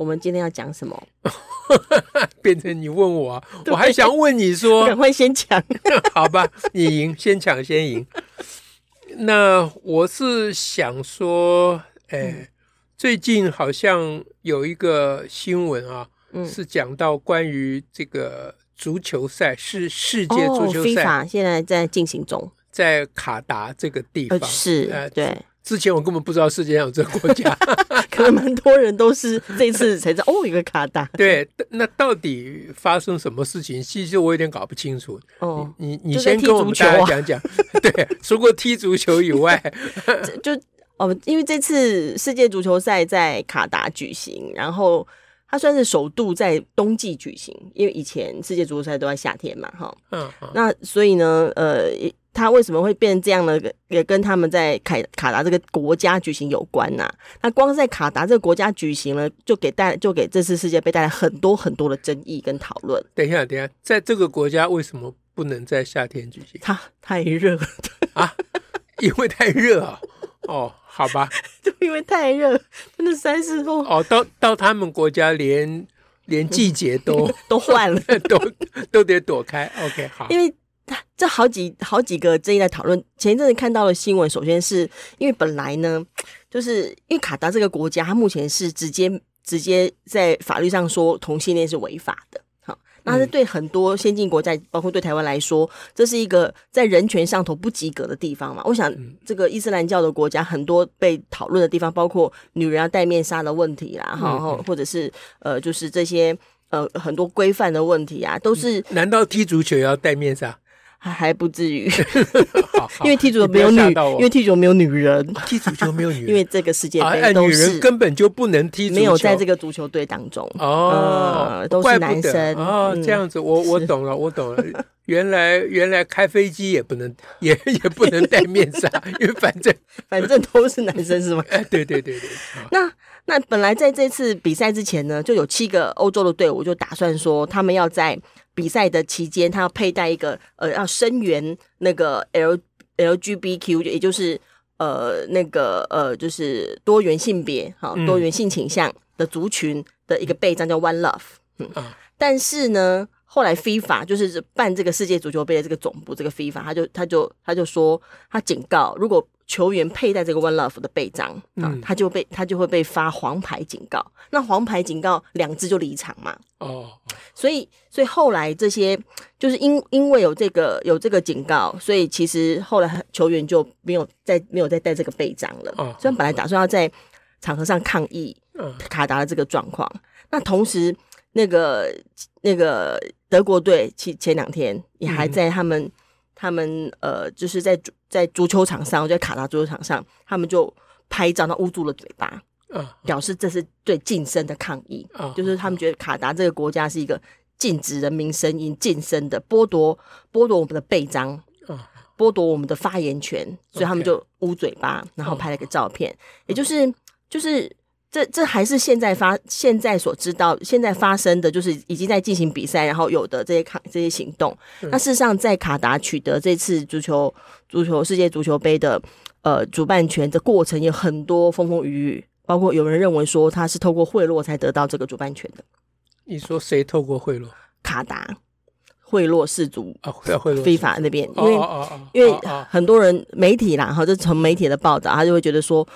我们今天要讲什么？变成你问我，啊，我还想问你说，赶快先抢。好吧，你赢，先抢先赢。那我是想说，哎，嗯、最近好像有一个新闻啊，嗯、是讲到关于这个足球赛，是世界足球赛，哦、现在在进行中，在卡达这个地方，呃、是，呃、对。之前我根本不知道世界上有这个国家，可能蛮多人都是这次才知道哦，一个卡达。对，那到底发生什么事情？其实我有点搞不清楚。哦，你你先跟我们大家讲讲。啊、对，除过踢足球以外，就哦，因为这次世界足球赛在卡达举行，然后它算是首度在冬季举行，因为以前世界足球赛都在夏天嘛，哈。嗯。那所以呢，呃。他为什么会变成这样呢？也跟他们在卡卡达这个国家举行有关呐、啊。那光在卡达这个国家举行了，就给带就给这次世界杯带来很多很多的争议跟讨论。等一下，等一下，在这个国家为什么不能在夏天举行？它太热了啊！因为太热啊！哦，好吧，就因为太热，真的三十度哦。到到他们国家连连季节都、嗯、都换了，都都得躲开。OK，好，因为。这好几好几个争议在讨论。前一阵子看到的新闻，首先是因为本来呢，就是因为卡达这个国家，它目前是直接直接在法律上说同性恋是违法的。好，那是对很多先进国家，包括对台湾来说，这是一个在人权上头不及格的地方嘛。我想，这个伊斯兰教的国家很多被讨论的地方，包括女人要戴面纱的问题啦，哈，或者是呃，就是这些呃很多规范的问题啊，都是。难道踢足球也要戴面纱？还还不至于，因为踢足球没有女，因为踢足球没有女人，踢足球没有女人，因为这个世界杯都是根本就不能踢，没有在这个足球队当中。哦，都是男生。哦，这样子，我我懂了，我懂了，原来原来开飞机也不能，也也不能戴面纱，因为反正反正都是男生是吗？哎，对对对对，那那本来在这次比赛之前呢，就有七个欧洲的队伍就打算说，他们要在。比赛的期间，他要佩戴一个呃，要声援那个 L LGBTQ，也就是呃那个呃就是多元性别哈，多元性倾向的族群的一个背章叫 One Love。嗯，但是呢，后来 FIFA 就是办这个世界足球杯的这个总部，这个 FIFA 他就他就他就说，他警告如果。球员佩戴这个 One Love 的背章啊，嗯、他就被他就会被发黄牌警告。那黄牌警告两支就离场嘛。哦，所以所以后来这些就是因因为有这个有这个警告，所以其实后来球员就没有再没有再戴这个背章了。哦，虽然本来打算要在场合上抗议卡达的这个状况，嗯、那同时那个那个德国队前前两天也还在他们。嗯他们呃，就是在在足球场上，在卡达足球场上，他们就拍照，那捂住了嘴巴，嗯，表示这是对噤声的抗议，嗯，就是他们觉得卡达这个国家是一个禁止人民声音噤声的，剥夺剥夺我们的背章，嗯，剥夺我们的发言权，所以他们就捂嘴巴，然后拍了个照片，也就是就是。这这还是现在发现在所知道现在发生的就是已经在进行比赛，然后有的这些卡这些行动。那事实上，在卡达取得这次足球足球世界足球杯的呃主办权的过程有很多风风雨雨，包括有人认为说他是透过贿赂才得到这个主办权的。你说谁透过贿赂？卡达贿赂世足啊，贿赂非法那边，因为因为很多人媒体啦，哈，就从媒体的报道，他就会觉得说。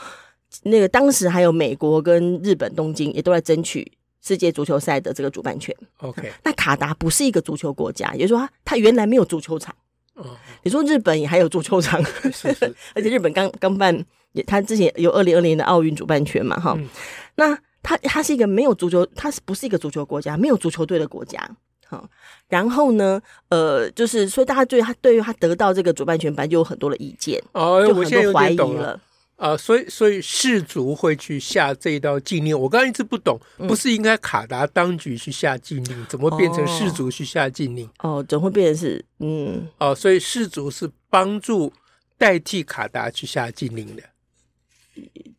那个当时还有美国跟日本东京也都在争取世界足球赛的这个主办权。OK，那卡达不是一个足球国家，也就是说它它原来没有足球场。哦，你说日本也还有足球场，是 是，而且日本刚刚办，也他之前有二零二零的奥运主办权嘛，哈。嗯、那他他是一个没有足球，他是不是一个足球国家？没有足球队的国家。好，然后呢，呃，就是所以大家对他对于他得到这个主办权，本来就有很多的意见，哦，就很多怀疑了。啊，所以所以世族会去下这一道禁令。我刚刚一直不懂，不是应该卡达当局去下禁令，怎么变成世族去下禁令？哦，怎么会变成是嗯？哦，所以世族是帮助代替卡达去下禁令的。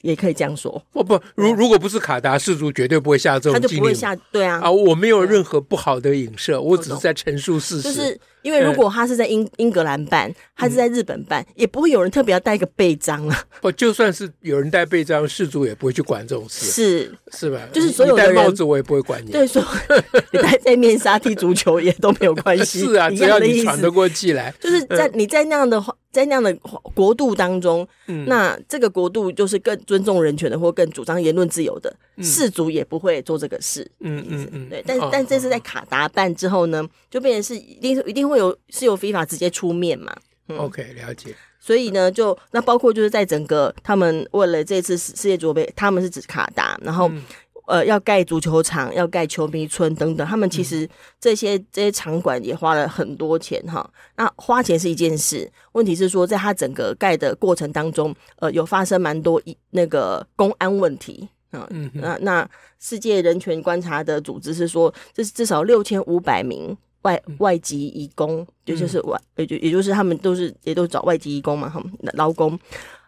也可以这样说，不不，如如果不是卡达世族，绝对不会下这种禁令，他就不会下，对啊，啊，我没有任何不好的影射，我只是在陈述事实。就是因为如果他是在英英格兰办，他是在日本办，也不会有人特别要带一个背章啊。不，就算是有人带背章，世足也不会去管这种事，是是吧？就是所有的人戴帽子，我也不会管你。对，说 你戴戴面纱踢足球也都没有关系。是啊，只要你喘得过气来，就是在你在那样的话。在那样的国度当中，嗯、那这个国度就是更尊重人权的，或更主张言论自由的，氏族也不会做这个事。嗯嗯嗯，对。但、哦、但这次在卡达办之后呢，就变成是一定一定会有是由 FIFA 直接出面嘛。嗯、OK，了解。所以呢，就那包括就是在整个他们为了这次世界足球杯，他们是指卡达，然后。嗯呃，要盖足球场，要盖球迷村等等，他们其实这些、嗯、这些场馆也花了很多钱哈。那花钱是一件事，问题是说，在它整个盖的过程当中，呃，有发生蛮多一那个公安问题啊。嗯，那那世界人权观察的组织是说，这是至少六千五百名外外籍移工，就就是外也就也就是他们都是也都找外籍移工嘛哈，劳工，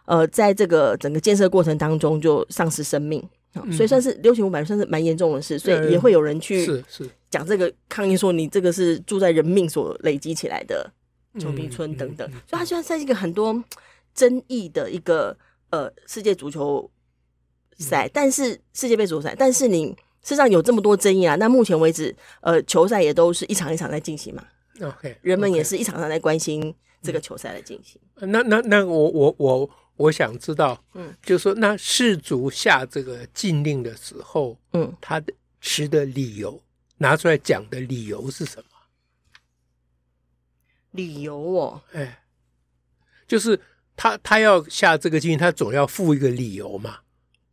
呃，在这个整个建设过程当中就丧失生命。所以算是六千五百，算是蛮严重的事，所以也会有人去是是。讲这个抗议，说你这个是住在人命所累积起来的球迷村等等，所以它虽然在一个很多争议的一个呃世界足球赛，但是世界杯足球赛，但是你事实上有这么多争议啊，那目前为止，呃，球赛也都是一场一场在进行嘛，OK，人们也是一场场在关心这个球赛的进行。那那那我我我。我想知道，嗯，就是说，那世足下这个禁令的时候，嗯，他的持的理由拿出来讲的理由是什么？理由哦，哎，就是他他要下这个禁令，他总要附一个理由嘛。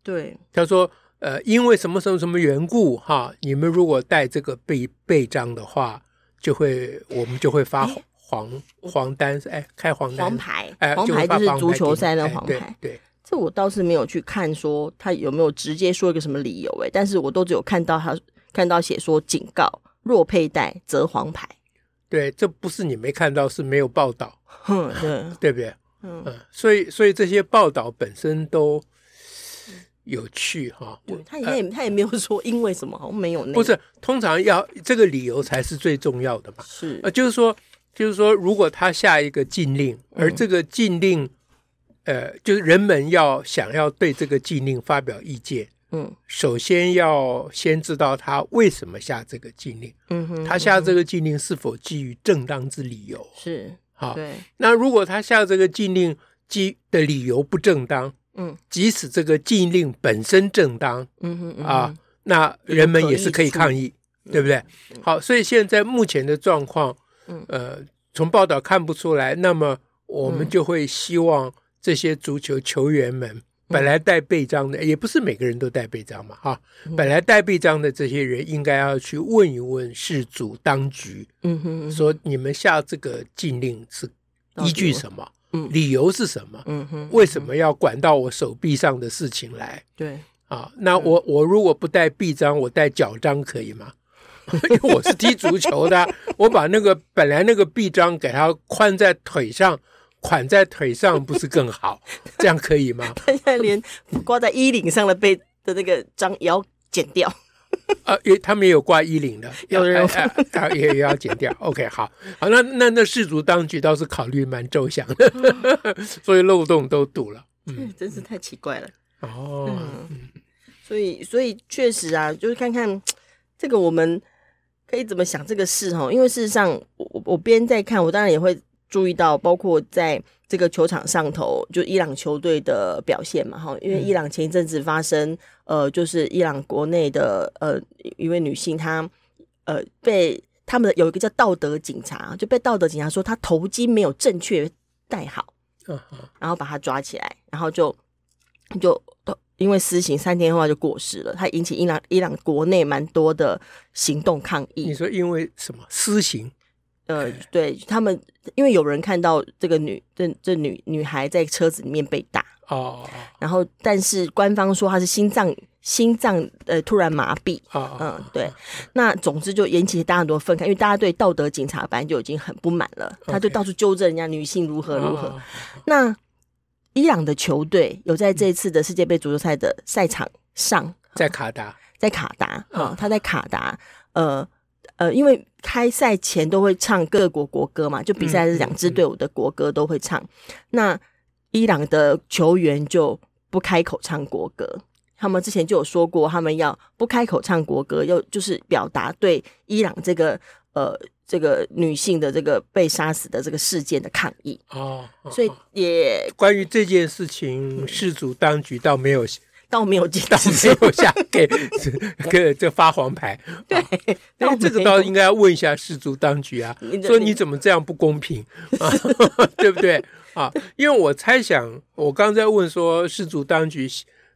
对，他说，呃，因为什么什么什么缘故哈，你们如果带这个背背章的话，就会我们就会发红。黄黄单是哎，开黄单黄牌，哎，黄牌就是足球赛的黄牌。哎、对，对这我倒是没有去看说他有没有直接说一个什么理由哎，但是我都只有看到他看到写说警告，若佩戴则黄牌。对，这不是你没看到，是没有报道。哼，对，对不对？嗯，嗯，所以所以这些报道本身都有趣哈。对，他也、呃、他也没有说因为什么，好像没有那个。不是，通常要这个理由才是最重要的嘛。是，呃，就是说。就是说，如果他下一个禁令，而这个禁令，嗯、呃，就是人们要想要对这个禁令发表意见，嗯，首先要先知道他为什么下这个禁令，嗯哼，他下这个禁令是否基于正当之理由？是，好，对。那如果他下这个禁令基的理由不正当，嗯，即使这个禁令本身正当，嗯哼，啊，那人们也是可以抗议，对不对？好，所以现在目前的状况。嗯，呃，从报道看不出来，那么我们就会希望这些足球球员们本来带臂章的，也不是每个人都带臂章嘛，哈，本来带臂章的这些人应该要去问一问世足当局，嗯哼，说你们下这个禁令是依据什么？嗯，理由是什么？嗯哼，为什么要管到我手臂上的事情来？对，啊，那我我如果不带臂章，我带脚章可以吗？因为我是踢足球的，我把那个本来那个臂章给它宽在腿上，捆在腿上不是更好？这样可以吗？他现在连挂在衣领上的被的那个章也要剪掉。啊，也他们也有挂衣领的，要要啊也也要剪掉。OK，好，好，那那那世足当局倒是考虑蛮周详的，所以漏洞都堵了。嗯，真是太奇怪了。哦，嗯，所以所以确实啊，就是看看这个我们。可以怎么想这个事哈？因为事实上，我我边在看，我当然也会注意到，包括在这个球场上头，就伊朗球队的表现嘛哈。因为伊朗前一阵子发生，呃，就是伊朗国内的呃一位女性，她呃被他们有一个叫道德警察，就被道德警察说她头巾没有正确戴好，然后把她抓起来，然后就就。因为私刑三天后就过世了，他引起伊朗伊朗国内蛮多的行动抗议。你说因为什么私刑？呃，对他们，因为有人看到这个女这这女女孩在车子里面被打哦，然后但是官方说她是心脏心脏呃突然麻痹，哦、嗯，对，那总之就引起大家很多愤慨，因为大家对道德警察班就已经很不满了，他就到处纠正人家女性如何如何。哦、那伊朗的球队有在这次的世界杯足球赛的赛场上，在卡达，在卡达啊、哦，他在卡达，呃。呃，因为开赛前都会唱各国国歌嘛，就比赛是两支队伍的国歌都会唱。嗯嗯嗯、那伊朗的球员就不开口唱国歌，他们之前就有说过，他们要不开口唱国歌，要就是表达对伊朗这个呃这个女性的这个被杀死的这个事件的抗议。哦，所以也关于这件事情，世足当局倒没有。倒没有接到没有下给 给这发黄牌。对，那这个倒应该要问一下世足当局啊，说你怎么这样不公平 啊？对不对啊？因为我猜想，我刚才问说世足当局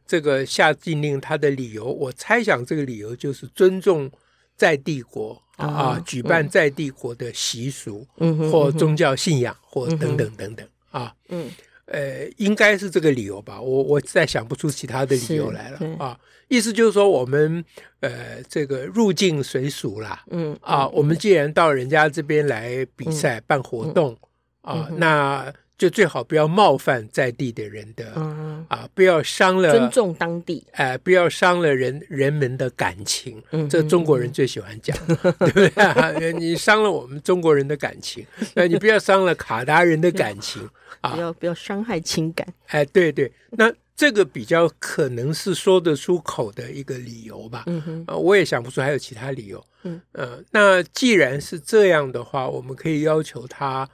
这个下禁令，他的理由，我猜想这个理由就是尊重在帝国啊，举办在帝国的习俗，或宗教信仰，或等等等等啊，嗯。呃，应该是这个理由吧，我我再想不出其他的理由来了啊。意思就是说，我们呃，这个入境随俗啦，嗯啊，我们既然到人家这边来比赛、嗯、办活动、嗯、啊，嗯、那。就最好不要冒犯在地的人的，嗯、啊，不要伤了尊重当地，哎、呃，不要伤了人人们的感情，嗯，这中国人最喜欢讲，嗯、对不对？你伤了我们中国人的感情，那你不要伤了卡达人的感情啊，不要不要伤害情感，哎，对对，那这个比较可能是说得出口的一个理由吧，嗯哼，啊，我也想不出还有其他理由，嗯、呃，那既然是这样的话，我们可以要求他。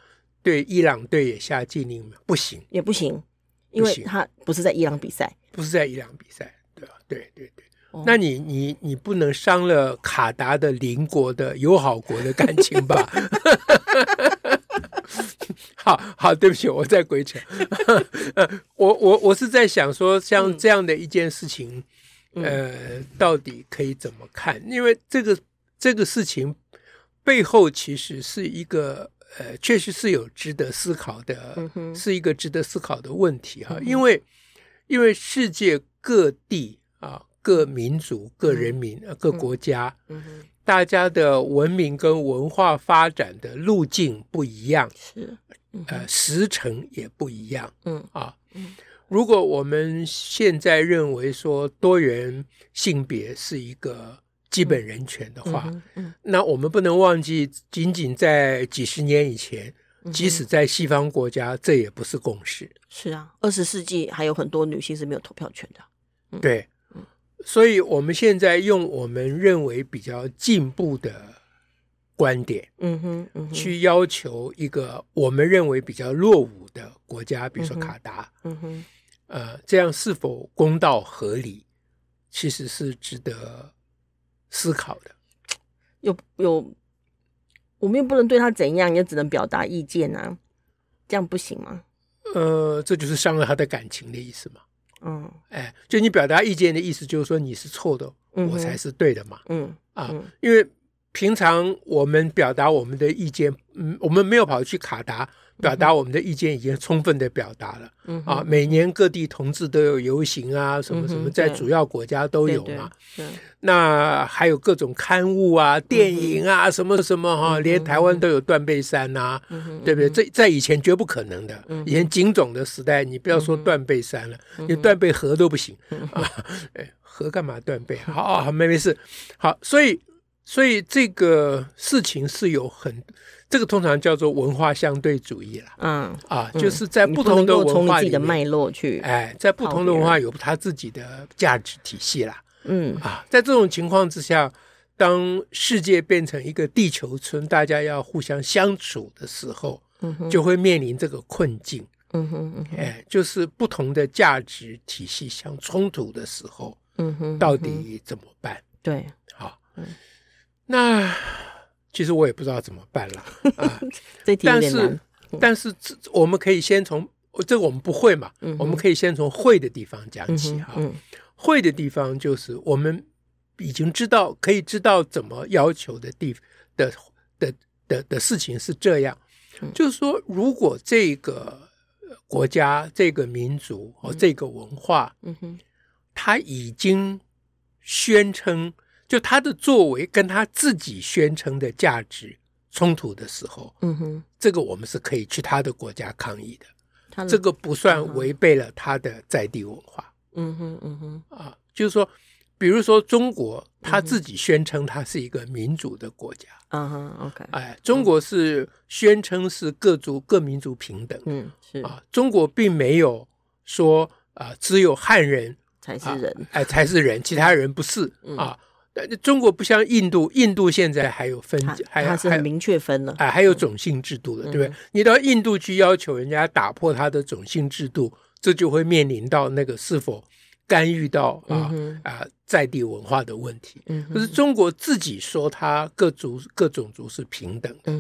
对伊朗队也下禁令吗？不行，也不行，因为他不是在伊朗比赛，不是在伊朗比赛，对吧？对对对，哦、那你你你不能伤了卡达的邻国的友好国的感情吧？好好，对不起，我再鬼扯。我我我是在想说，像这样的一件事情，嗯、呃，到底可以怎么看？因为这个这个事情背后其实是一个。呃，确实是有值得思考的，嗯、是一个值得思考的问题哈。嗯、因为，因为世界各地啊，各民族、各人民、嗯、各国家，嗯、大家的文明跟文化发展的路径不一样，是，呃，时程也不一样，嗯啊，嗯如果我们现在认为说多元性别是一个。基本人权的话，那我们不能忘记，仅仅在几十年以前，嗯、即使在西方国家，这也不是共识。是啊，二十世纪还有很多女性是没有投票权的。嗯、对，所以我们现在用我们认为比较进步的观点，嗯哼，嗯哼。去要求一个我们认为比较落伍的国家，比如说卡达，嗯哼，呃，这样是否公道合理，其实是值得。思考的，有有，我们又不能对他怎样，也只能表达意见啊，这样不行吗？呃，这就是伤了他的感情的意思嘛。嗯，哎，就你表达意见的意思，就是说你是错的，嗯、我才是对的嘛。嗯啊，嗯因为平常我们表达我们的意见，嗯，我们没有跑去卡达。表达我们的意见已经充分的表达了，嗯、啊，每年各地同志都有游行啊，什么什么，在主要国家都有嘛。那还有各种刊物啊、电影啊，什么什么哈、啊，连台湾都有断背山呐、对不对？这在以前绝不可能的，以前警总的时代，你不要说断背山了，你、断背河都不行啊！哎，河干嘛断背？好，好，没没事。好，所以，所以这个事情是有很。这个通常叫做文化相对主义了，嗯啊，就是在不同的文化里的脉络去，哎，在不同的文化有它自己的价值体系啦，嗯啊，在这种情况之下，当世界变成一个地球村，大家要互相相处的时候，嗯哼，就会面临这个困境，嗯哼，嗯哼，哎，就是不同的价值体系相冲突的时候，嗯哼，到底怎么办？对，好，嗯，那。其实我也不知道怎么办了啊，这题有点难。但是，但是这我们可以先从这个我们不会嘛，嗯、我们可以先从会的地方讲起哈。嗯嗯、会的地方就是我们已经知道可以知道怎么要求的地的的的的事情是这样，就是说，如果这个国家、这个民族和这个文化，嗯哼，他已经宣称，就他的作为跟他自己宣称的价值冲突的时候，嗯哼，这个我们是可以去他的国家抗议的，这个不算违背了他的在地文化，嗯哼，嗯哼，啊，就是说。比如说，中国他自己宣称他是一个民主的国家。嗯哼，OK。哎，中国是宣称是各族各民族平等。嗯，是啊，中国并没有说啊，只有汉人才是人，哎，才是人，其他人不是啊。但中国不像印度，印度现在还有分，还还是很明确分了。哎，还有种姓制度的，对不对？你到印度去要求人家打破他的种姓制度，这就会面临到那个是否。干预到啊啊在地文化的问题，可是中国自己说他各族各种族是平等的，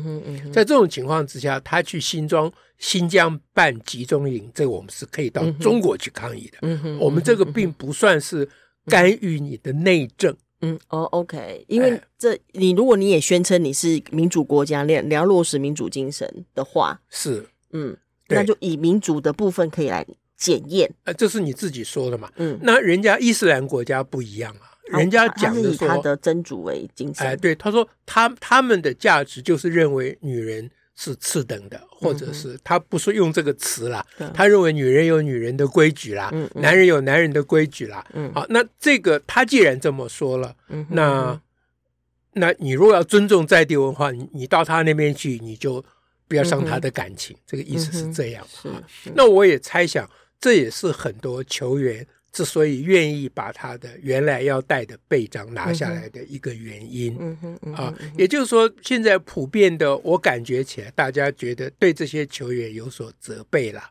在这种情况之下，他去新庄新疆办集中营，这个我们是可以到中国去抗议的。我们这个并不算是干预你的内政。嗯，哦，OK，因为这你如果你也宣称你是民主国家，你你要落实民主精神的话，是嗯，那就以民主的部分可以来。检验，呃，这是你自己说的嘛？嗯，那人家伊斯兰国家不一样啊，人家讲的说他的真主为精神。哎，对，他说他他们的价值就是认为女人是次等的，或者是他不是用这个词啦，他认为女人有女人的规矩啦，男人有男人的规矩啦。嗯，好，那这个他既然这么说了，那那你如果要尊重在地文化，你你到他那边去，你就不要伤他的感情，这个意思是这样。是，那我也猜想。这也是很多球员之所以愿意把他的原来要带的背章拿下来的一个原因。嗯哼，嗯哼啊，也就是说，现在普遍的，我感觉起来，大家觉得对这些球员有所责备了。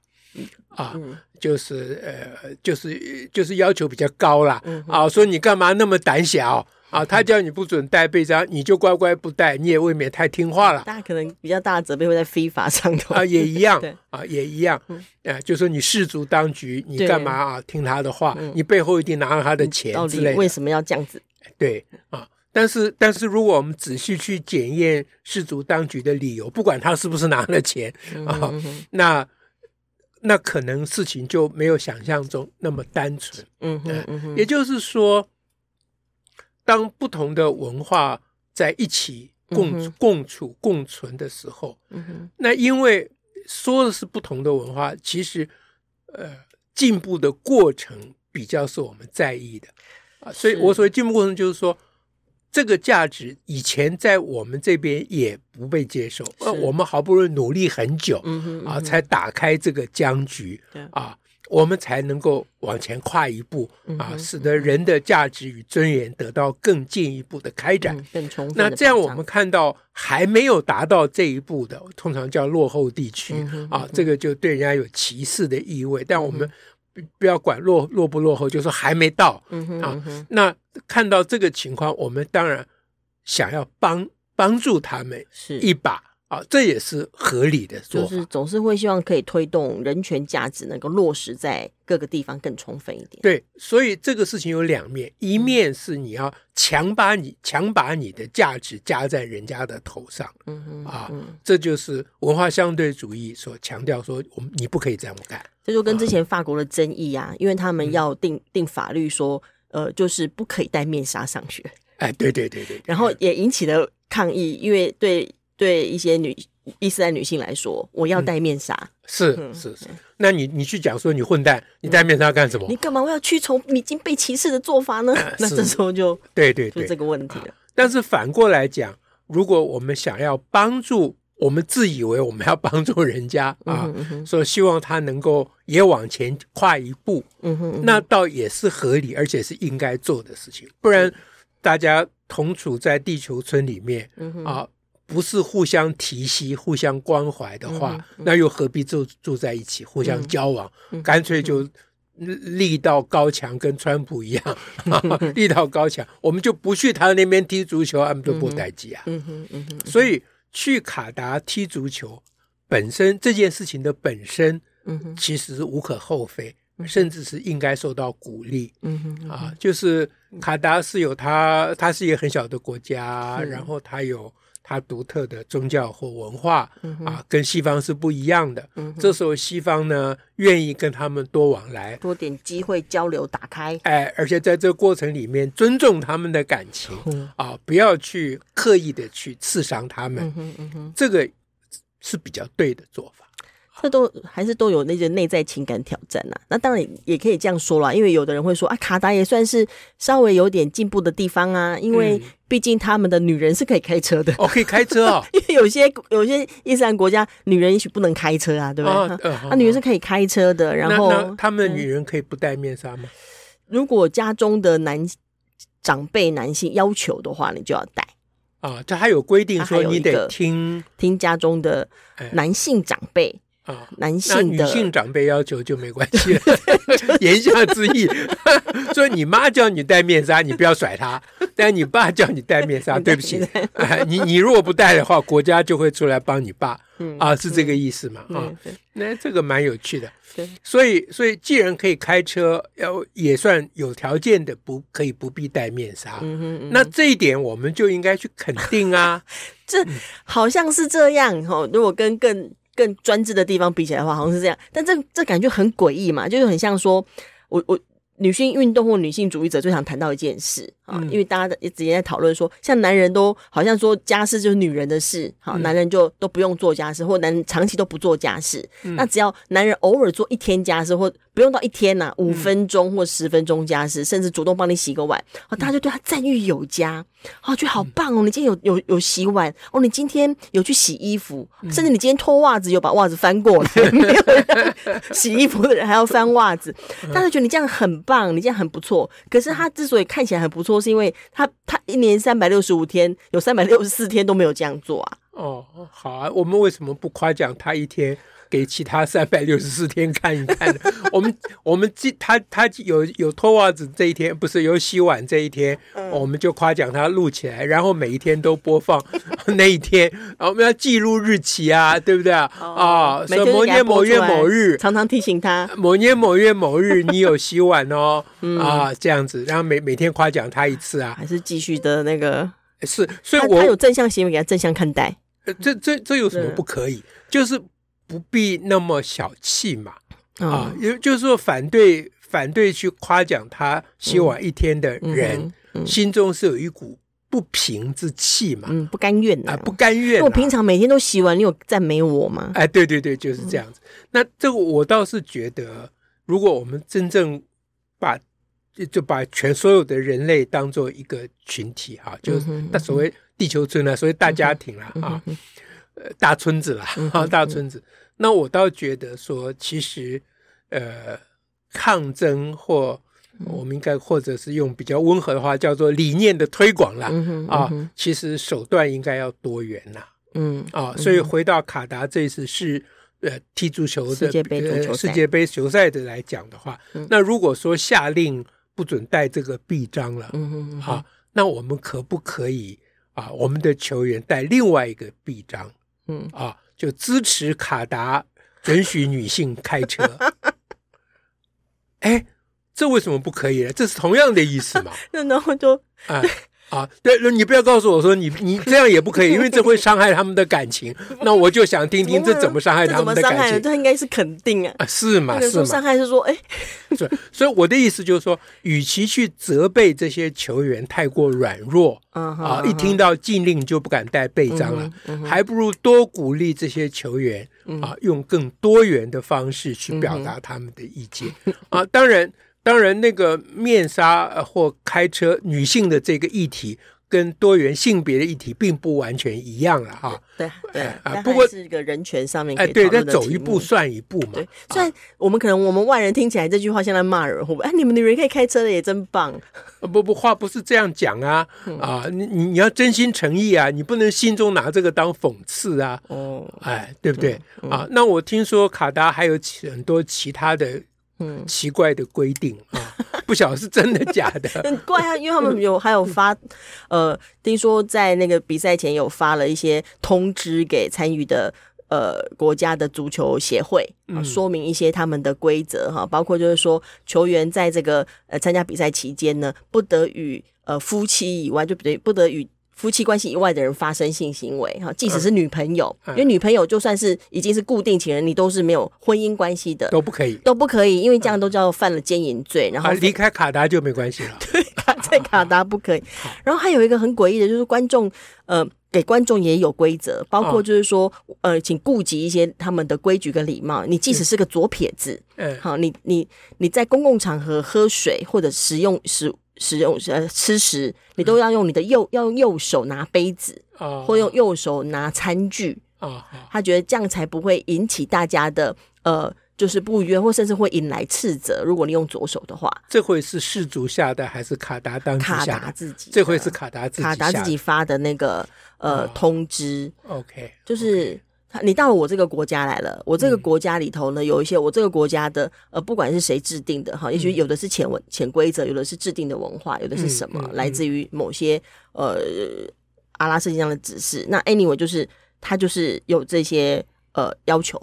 啊，就是呃，就是就是要求比较高了。啊，说你干嘛那么胆小？啊，他叫你不准带被章，你就乖乖不带，你也未免太听话了。大家可能比较大的责备会在 FIFA 上头啊，也一样，啊，也一样。啊，就说你氏族当局，你干嘛啊？听他的话，你背后一定拿了他的钱之类的。为什么要这样子？对啊，但是但是如果我们仔细去检验氏族当局的理由，不管他是不是拿了钱啊，那那可能事情就没有想象中那么单纯。嗯嗯，也就是说。当不同的文化在一起共、嗯、共处共存的时候，嗯、那因为说的是不同的文化，其实呃进步的过程比较是我们在意的。啊，所以我所谓进步过程就是说，这个价值以前在我们这边也不被接受，呃我们好不容易努力很久、嗯嗯啊，才打开这个僵局啊。我们才能够往前跨一步啊，使得人的价值与尊严得到更进一步的开展。更充分。那这样我们看到还没有达到这一步的，通常叫落后地区啊，这个就对人家有歧视的意味。但我们不要管落落不落后，就说还没到啊。那看到这个情况，我们当然想要帮帮助他们一把。啊，这也是合理的，就是总是会希望可以推动人权价值能够落实在各个地方更充分一点。对，所以这个事情有两面，一面是你要强把你强把你的价值加在人家的头上，嗯哼啊，这就是文化相对主义所强调说，我们你不可以这样干。这就跟之前法国的争议啊，因为他们要定定法律说，呃，就是不可以戴面纱上学。哎，对对对对，然后也引起了抗议，因为对。对一些女伊斯兰女性来说，我要戴面纱。嗯、是是是，那你你去讲说你混蛋，你戴面纱干什么？你干嘛？我要屈从已经被歧视的做法呢？呃、那这时候就对对对，就这个问题了。但是反过来讲，如果我们想要帮助，我们自以为我们要帮助人家啊，嗯、哼说希望他能够也往前跨一步，嗯哼，嗯哼，那倒也是合理，而且是应该做的事情。不然大家同处在地球村里面，嗯哼啊。不是互相提携、互相关怀的话，那又何必住住在一起、互相交往？嗯、干脆就立道高墙，跟川普一样，嗯、立道高墙，我们就不去他那边踢足球，他们都不待见啊。嗯嗯嗯、所以去卡达踢足球本身这件事情的本身，其实是无可厚非。甚至是应该受到鼓励。啊，就是卡达是有它，它是一个很小的国家，然后它有。它独特的宗教或文化、嗯、啊，跟西方是不一样的。嗯、这时候西方呢，愿意跟他们多往来，多点机会交流，打开。哎，而且在这个过程里面，尊重他们的感情、嗯、啊，不要去刻意的去刺伤他们。嗯嗯、这个是比较对的做法。这都还是都有那些内在情感挑战呐、啊。那当然也可以这样说啦，因为有的人会说啊，卡达也算是稍微有点进步的地方啊，因为毕竟他们的女人是可以开车的。哦，可以开车哦。因为有些有些伊斯兰国家，女人也许不能开车啊，对不对？啊，呃、啊女人是可以开车的。然后，他们的女人可以不戴面纱吗、嗯？如果家中的男长辈男性要求的话，你就要戴。啊，这还有规定说你得听听家中的男性长辈。哎啊，男性的女性长辈要求就没关系了。言下之意，说你妈叫你戴面纱，你不要甩她；但你爸叫你戴面纱，对不起，啊、你你如果不戴的话，国家就会出来帮你爸。嗯、啊，是这个意思嘛？啊，那这个蛮有趣的。所以所以既然可以开车，要也算有条件的，不可以不必戴面纱。嗯哼嗯，那这一点我们就应该去肯定啊。这好像是这样哈。如果跟更更专制的地方比起来的话，好像是这样，但这这感觉很诡异嘛，就是很像说，我我女性运动或女性主义者最想谈到一件事啊，嗯、因为大家一直也在讨论说，像男人都好像说家事就是女人的事，好，男人就都不用做家事，或男人长期都不做家事，嗯、那只要男人偶尔做一天家事或。不用到一天呐、啊，五分钟或十分钟家事，嗯、甚至主动帮你洗个碗，啊，大家就对他赞誉有加，啊，觉得好棒哦！你今天有有有洗碗哦，你今天有去洗衣服，嗯、甚至你今天脱袜子有把袜子翻过来，没有人洗衣服的人还要翻袜子，大家觉得你这样很棒，你这样很不错。可是他之所以看起来很不错，都是因为他他一年三百六十五天，有三百六十四天都没有这样做啊。哦，好啊，我们为什么不夸奖他一天？给其他三百六十四天看一看的，我们我们他他有有脱袜子这一天，不是有洗碗这一天，嗯、我们就夸奖他录起来，然后每一天都播放 那一天，我们要记录日期啊，对不对？啊？啊，说某年某月某日，常常提醒他，某年某月某日 你有洗碗哦，嗯、啊，这样子，然后每每天夸奖他一次啊，还是继续的那个是，所以我他有正向行为，给他正向看待，这这这有什么不可以？就是。不必那么小气嘛，啊，也就是说，反对反对去夸奖他洗碗一天的人，心中是有一股不平之气嘛，嗯，不甘愿啊，不甘愿。我平常每天都洗碗，你有赞美我吗？哎，对对对，就是这样子。那这个我倒是觉得，如果我们真正把就把全所有的人类当做一个群体哈，就是那所谓地球村啊，所谓大家庭了啊。呃，大村子了哈，嗯、大村子。那我倒觉得说，其实，呃，抗争或我们应该或者是用比较温和的话，叫做理念的推广啦。嗯啊，嗯、其实手段应该要多元呐。嗯啊，所以回到卡达这次是呃踢足球的世界杯足球赛、呃、世界杯球赛的来讲的话，嗯、那如果说下令不准带这个臂章了，啊，那我们可不可以啊，我们的球员带另外一个臂章？嗯啊，就支持卡达准许女性开车，哎，这为什么不可以呢？这是同样的意思嘛？那然后就啊。啊，对，你不要告诉我说你你这样也不可以，因为这会伤害他们的感情。那我就想听听这怎么伤害他们的感情？这应该是肯定啊，啊是吗？是吗？伤害是说，哎，所以所以我的意思就是说，与其去责备这些球员太过软弱，啊，一听到禁令就不敢带背章了，还不如多鼓励这些球员啊，用更多元的方式去表达他们的意见 啊，当然。当然，那个面纱或开车女性的这个议题，跟多元性别的议题并不完全一样了哈。对对啊，不过是一个人权上面哎，对，再走一步算一步嘛。对，虽然我们可能我们外人听起来这句话像在骂人，会不会？哎，你们女人可以开车的也真棒。不不，话不是这样讲啊啊！你你你要真心诚意啊，你不能心中拿这个当讽刺啊。哦，哎，对不对啊？那我听说卡达还有很多其他的。嗯，奇怪的规定啊，不晓得是真的假的。很怪啊，因为他们有还有发，呃，听说在那个比赛前有发了一些通知给参与的呃国家的足球协会啊，说明一些他们的规则哈，包括就是说球员在这个呃参加比赛期间呢，不得与呃夫妻以外就不得不得与。夫妻关系以外的人发生性行为，哈，即使是女朋友，嗯、因为女朋友就算是已经是固定情人，你都是没有婚姻关系的，都不可以，都不可以，因为这样都叫犯了奸淫罪。然后离开卡达就没关系了，对，在卡达不可以。然后还有一个很诡异的，就是观众，呃，给观众也有规则，包括就是说，呃，请顾及一些他们的规矩跟礼貌。你即使是个左撇子，嗯，好，你你你在公共场合喝水或者食用食。使用呃吃食，你都要用你的右、嗯、要用右手拿杯子，哦、或用右手拿餐具。哦、他觉得这样才不会引起大家的呃，就是不愉悦，或甚至会引来斥责。如果你用左手的话，这会是世足下的还是卡达当卡达自己？这会是卡达自己卡达自己发的那个呃、哦、通知。OK，就是。你到了我这个国家来了，我这个国家里头呢，有一些我这个国家的呃，不管是谁制定的哈，也许有的是潜文潜规则，有的是制定的文化，有的是什么，来自于某些呃阿拉斯加的指示。那 anyway 就是他就是有这些呃要求。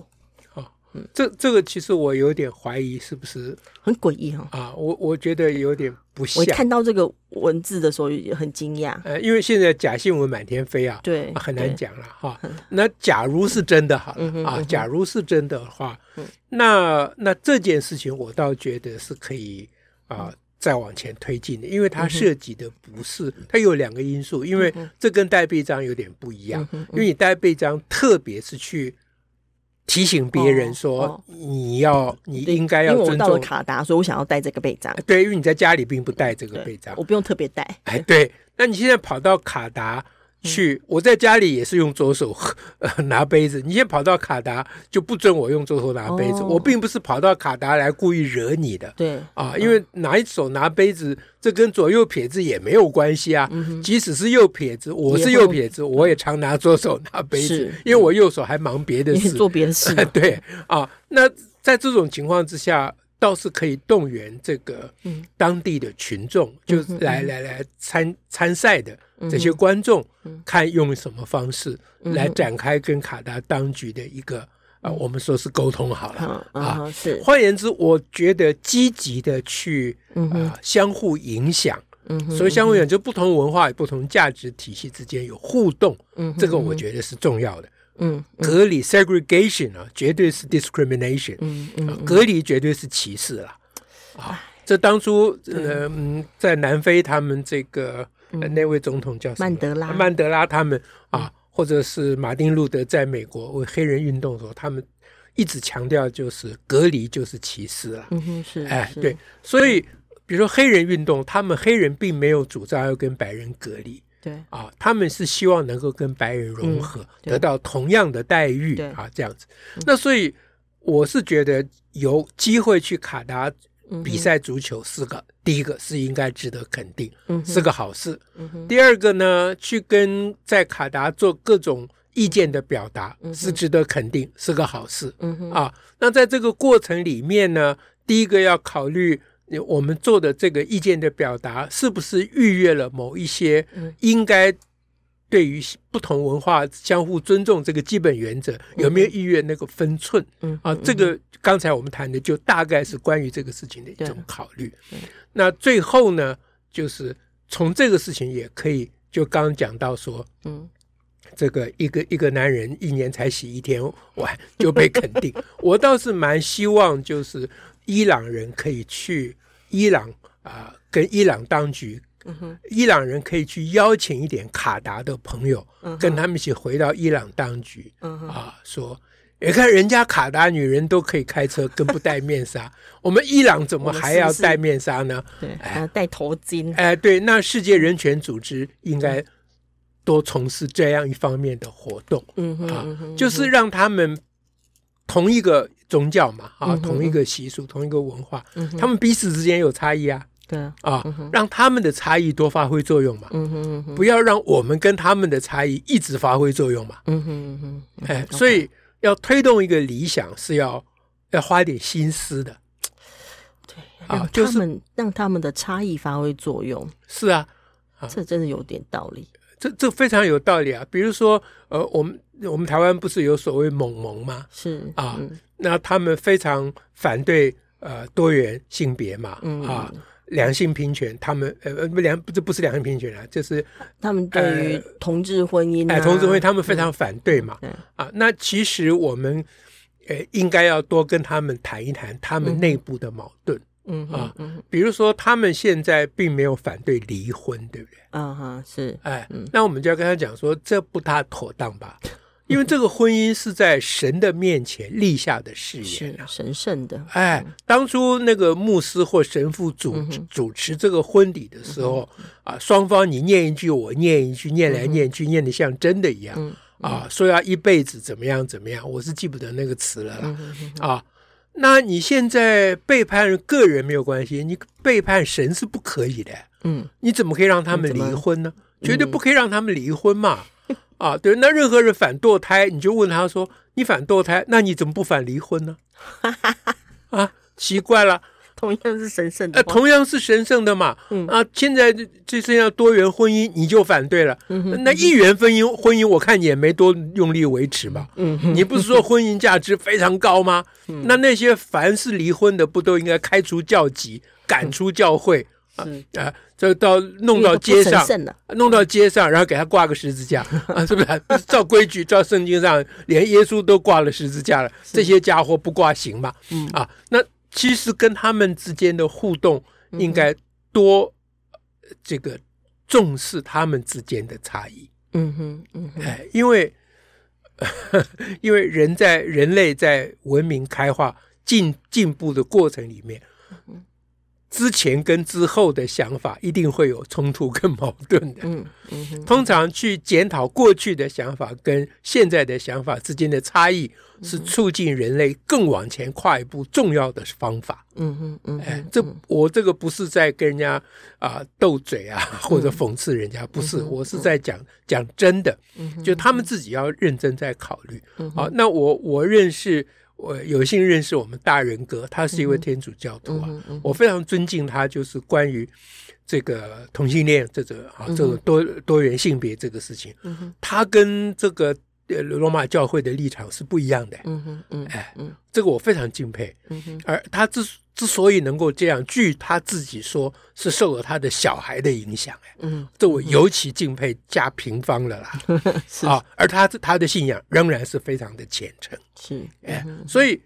这这个其实我有点怀疑是不是很诡异哈啊，我我觉得有点不像。我看到这个文字的时候也很惊讶。呃，因为现在假新闻满天飞啊，对，啊、很难讲了哈。那假如是真的好了、嗯、啊，假如是真的话，嗯、那那这件事情我倒觉得是可以啊再往前推进的，因为它涉及的不是它有两个因素，因为这跟带臂章有点不一样，因为你带臂章特别是去。提醒别人说，你要，你应该要尊重。因为我到了卡达，所以我想要带这个背章。对，因为你在家里并不带这个背章，我不用特别带。哎，对，那你现在跑到卡达。去，我在家里也是用左手 呃拿杯子。你先跑到卡达就不准我用左手拿杯子。哦、我并不是跑到卡达来故意惹你的。对啊，因为拿一手拿杯子，这跟左右撇子也没有关系啊。即使是右撇子，我是右撇子，我也常拿左手拿杯子，因为我右手还忙别的事，做别的事。对啊，那在这种情况之下，倒是可以动员这个当地的群众，嗯、就是来来来参参赛的。这些观众看用什么方式来展开跟卡达当局的一个啊，我们说是沟通好了。啊。是，换言之，我觉得积极的去啊相互影响，所以相互影响就不同文化与不同价值体系之间有互动，这个我觉得是重要的。嗯，隔离 segregation 啊，绝对是 discrimination，嗯嗯隔离绝对是歧视了啊。这当初嗯，在南非他们这个。那位总统叫曼德拉，曼德拉他们啊，或者是马丁路德在美国为黑人运动的时候，他们一直强调就是隔离就是歧视了。嗯哼，是，哎，对，所以比如说黑人运动，他们黑人并没有主张要跟白人隔离，对啊，他们是希望能够跟白人融合，得到同样的待遇啊，这样子。那所以我是觉得有机会去卡达。比赛足球是个第一个是应该值得肯定，是个好事。第二个呢，去跟在卡达做各种意见的表达是值得肯定，是个好事。啊，那在这个过程里面呢，第一个要考虑我们做的这个意见的表达是不是逾越了某一些应该。对于不同文化相互尊重这个基本原则，有没有逾越那个分寸？嗯。啊，这个刚才我们谈的就大概是关于这个事情的一种考虑。那最后呢，就是从这个事情也可以就刚刚讲到说，嗯，这个一个一个男人一年才洗一天碗就被肯定，我倒是蛮希望就是伊朗人可以去伊朗啊，呃，跟伊朗当局。伊朗人可以去邀请一点卡达的朋友，嗯、跟他们一起回到伊朗当局，嗯、啊，说，你看人家卡达女人都可以开车，跟不戴面纱，我们伊朗怎么还要戴面纱呢？对，还要戴头巾。哎，对，那世界人权组织应该多从事这样一方面的活动，嗯哼，啊，就是让他们同一个宗教嘛，啊，嗯、同一个习俗，同一个文化，嗯、他们彼此之间有差异啊。对啊，让他们的差异多发挥作用嘛，嗯哼嗯哼，不要让我们跟他们的差异一直发挥作用嘛，嗯哼嗯哼，哎，所以要推动一个理想是要要花一点心思的，对啊，就是让他们的差异发挥作用，是啊，这真的有点道理。这这非常有道理啊。比如说，呃，我们我们台湾不是有所谓猛盟吗？是啊，嗯、那他们非常反对呃多元性别嘛，嗯、啊，两性平权，他们呃不两这不是两性平权啊，就是他们对于同志婚姻、啊，哎，同志婚姻他们非常反对嘛，嗯、啊，那其实我们呃应该要多跟他们谈一谈他们内部的矛盾。嗯嗯啊，比如说他们现在并没有反对离婚，对不对？嗯哈，是，哎，那我们就要跟他讲说，这不大妥当吧？因为这个婚姻是在神的面前立下的誓言，神圣的。哎，当初那个牧师或神父主主持这个婚礼的时候，啊，双方你念一句，我念一句，念来念去，念得像真的一样啊，说要一辈子怎么样怎么样，我是记不得那个词了啦，啊。那你现在背叛个人没有关系，你背叛神是不可以的。嗯，你怎么可以让他们离婚呢？绝对不可以让他们离婚嘛！啊，对，那任何人反堕胎，你就问他说：“你反堕胎，那你怎么不反离婚呢？” 啊，奇怪了。同样是神圣的，呃，同样是神圣的嘛，嗯啊，现在这剩下多元婚姻，你就反对了，嗯哼，那一元婚姻婚姻，我看你也没多用力维持嘛，嗯哼，你不是说婚姻价值非常高吗？嗯，那那些凡是离婚的，不都应该开除教籍，赶出教会啊？啊，这到弄到街上，弄到街上，然后给他挂个十字架啊？是不是？照规矩，照圣经上，连耶稣都挂了十字架了，这些家伙不挂行吗？嗯啊，那。其实跟他们之间的互动，应该多这个重视他们之间的差异。嗯哼，嗯哼，哎，因为 因为人在人类在文明开化进进步的过程里面。之前跟之后的想法一定会有冲突跟矛盾的。嗯嗯，通常去检讨过去的想法跟现在的想法之间的差异，是促进人类更往前跨一步重要的方法。嗯嗯嗯，哎，这我这个不是在跟人家啊斗嘴啊或者讽刺人家，不是，我是在讲讲真的。就他们自己要认真在考虑。好，那我我认识。我有幸认识我们大人哥，他是一位天主教徒啊，嗯嗯、我非常尊敬他。就是关于这个同性恋这个啊，这个多多元性别这个事情，嗯、他跟这个罗马教会的立场是不一样的。嗯哼嗯，哎，这个我非常敬佩。嗯、哼而他之之所以能够这样，据他自己说，是受了他的小孩的影响。哎嗯，这我尤其敬佩加平方了啦。是啊，而他他的信仰仍然是非常的虔诚。是，哎，所以，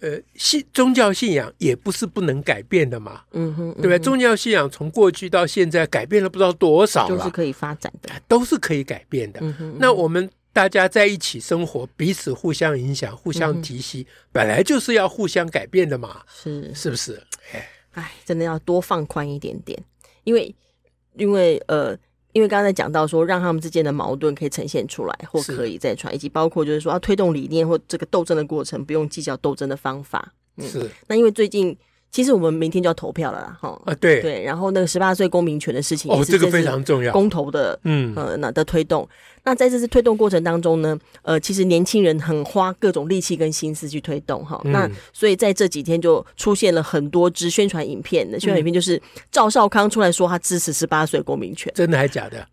呃，信宗教信仰也不是不能改变的嘛，嗯哼，对不对？宗教信仰从过去到现在改变了不知道多少了，都是可以发展的，都是可以改变的。嗯哼，那我们大家在一起生活，彼此互相影响，互相提携，本来就是要互相改变的嘛，是是不是？哎，哎，真的要多放宽一点点，因为，因为，呃。因为刚才讲到说，让他们之间的矛盾可以呈现出来，或可以再传，以及包括就是说要推动理念或这个斗争的过程，不用计较斗争的方法。嗯、是。那因为最近。其实我们明天就要投票了啦，哈。啊，对。对，然后那个十八岁公民权的事情，哦，这个非常重要，公投的，嗯。呃，那的推动。那在这次推动过程当中呢，呃，其实年轻人很花各种力气跟心思去推动，哈。嗯、那所以在这几天就出现了很多支宣传影片，的宣传影片就是赵少康出来说他支持十八岁公民权，真的还假的？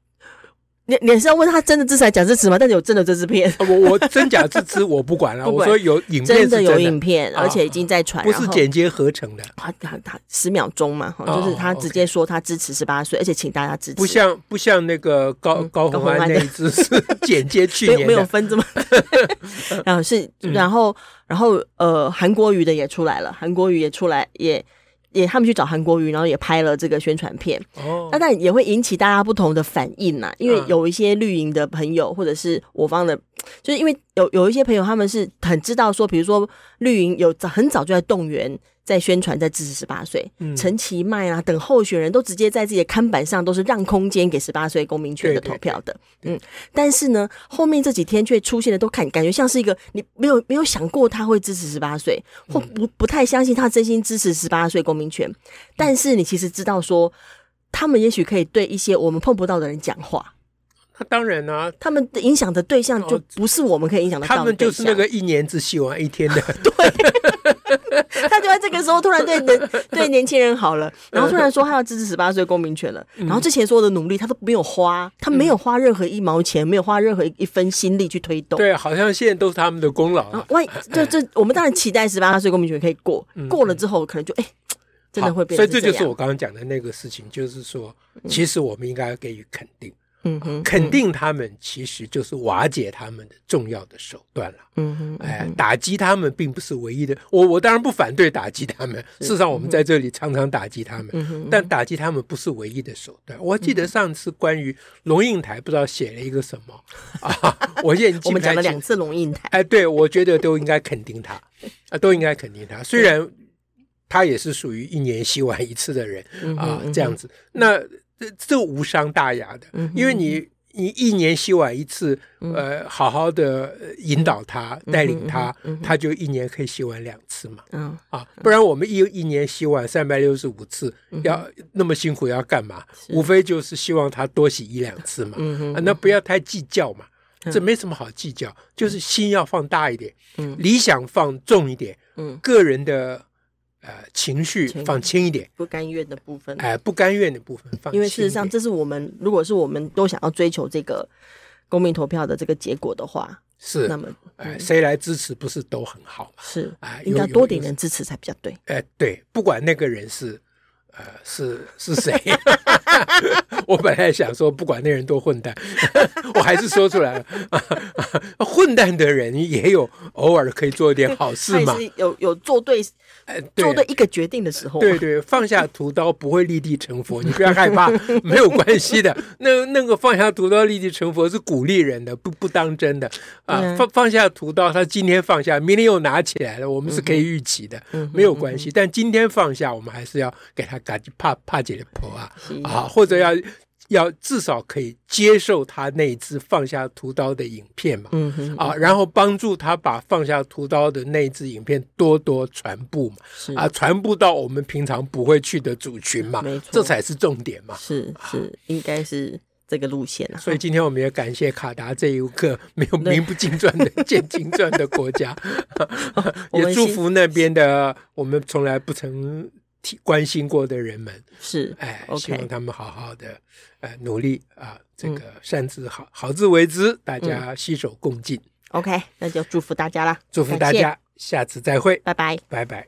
你你是要问他真的支持还是假支持吗？但是有真的这支片，我我真假支持 我不管了。我说有影片真的有影片，而且已经在传，不是剪接合成的。他他他十秒钟嘛，就是他直接说他支持十八岁，而且请大家支持。不像不像那个高高虹安那一支 是剪接去年 没有分这么。然后是然后然后呃韩国瑜的也出来了，韩国瑜也出来也。也他们去找韩国瑜，然后也拍了这个宣传片。哦，那但也会引起大家不同的反应呐，因为有一些绿营的朋友，或者是我方的，就是因为有有一些朋友他们是很知道说，比如说绿营有早很早就在动员。在宣传，在支持十八岁，陈其迈啊等候选人都直接在自己的看板上都是让空间给十八岁公民权的投票的，对对对嗯，但是呢，后面这几天却出现的都看感觉像是一个你没有没有想过他会支持十八岁，或不不太相信他真心支持十八岁公民权，但是你其实知道说，他们也许可以对一些我们碰不到的人讲话。他当然啊，他们的影响的对象就不是我们可以影响的他们就是那个一年只洗完一天的。对，他就在这个时候突然对年对年轻人好了，然后突然说他要支持十八岁公民权了，然后之前所有的努力他都没有花，他没有花任何一毛钱，没有花任何一分心力去推动。对，好像现在都是他们的功劳。万一这这，我们当然期待十八岁公民权可以过，过了之后可能就哎，真的会变。所以这就是我刚刚讲的那个事情，就是说，其实我们应该要给予肯定。嗯哼，肯定他们其实就是瓦解他们的重要的手段了。嗯哼，哎，打击他们并不是唯一的。我我当然不反对打击他们，事实上我们在这里常常打击他们，但打击他们不是唯一的手段。我记得上次关于龙应台，不知道写了一个什么啊？我现在我们讲了两次龙应台，哎，对，我觉得都应该肯定他啊，都应该肯定他。虽然他也是属于一年洗碗一次的人啊，这样子那。这这无伤大雅的，因为你你一年洗碗一次，呃，好好的引导他，带领他，他就一年可以洗碗两次嘛。嗯啊，不然我们一一年洗碗三百六十五次，要那么辛苦要干嘛？无非就是希望他多洗一两次嘛。啊，那不要太计较嘛，这没什么好计较，就是心要放大一点，理想放重一点，个人的。呃，情绪放轻一点，不甘愿的部分，哎，不甘愿的部分放。因为事实上，这是我们如果是我们都想要追求这个公民投票的这个结果的话，是那么，哎，谁来支持不是都很好吗？是啊，应该多点人支持才比较对。哎，对，不管那个人是。呃，是是谁？我本来想说，不管那人多混蛋，我还是说出来了。混蛋的人也有偶尔可以做一点好事嘛。有有做对，呃做对一个决定的时候。对对，放下屠刀不会立地成佛，你不要害怕，没有关系的。那那个放下屠刀立地成佛是鼓励人的，不不当真的啊。放放下屠刀，他今天放下，明天又拿起来了，我们是可以预期的，没有关系。但今天放下，我们还是要给他。怕怕姐的婆啊啊，或者要要至少可以接受他那一支放下屠刀的影片嘛，嗯哼啊，然后帮助他把放下屠刀的那一支影片多多传播嘛，啊，传播到我们平常不会去的族群嘛，这才是重点嘛，是是，应该是这个路线啊。所以今天我们也感谢卡达这一个没有名不经传的见经传的国家，也祝福那边的我们从来不曾。关心过的人们是哎，okay. 希望他们好好的呃努力啊，这个善自好，好自为之，大家携手共进。OK，那就祝福大家了，祝福大家，下次再会，拜拜，拜拜。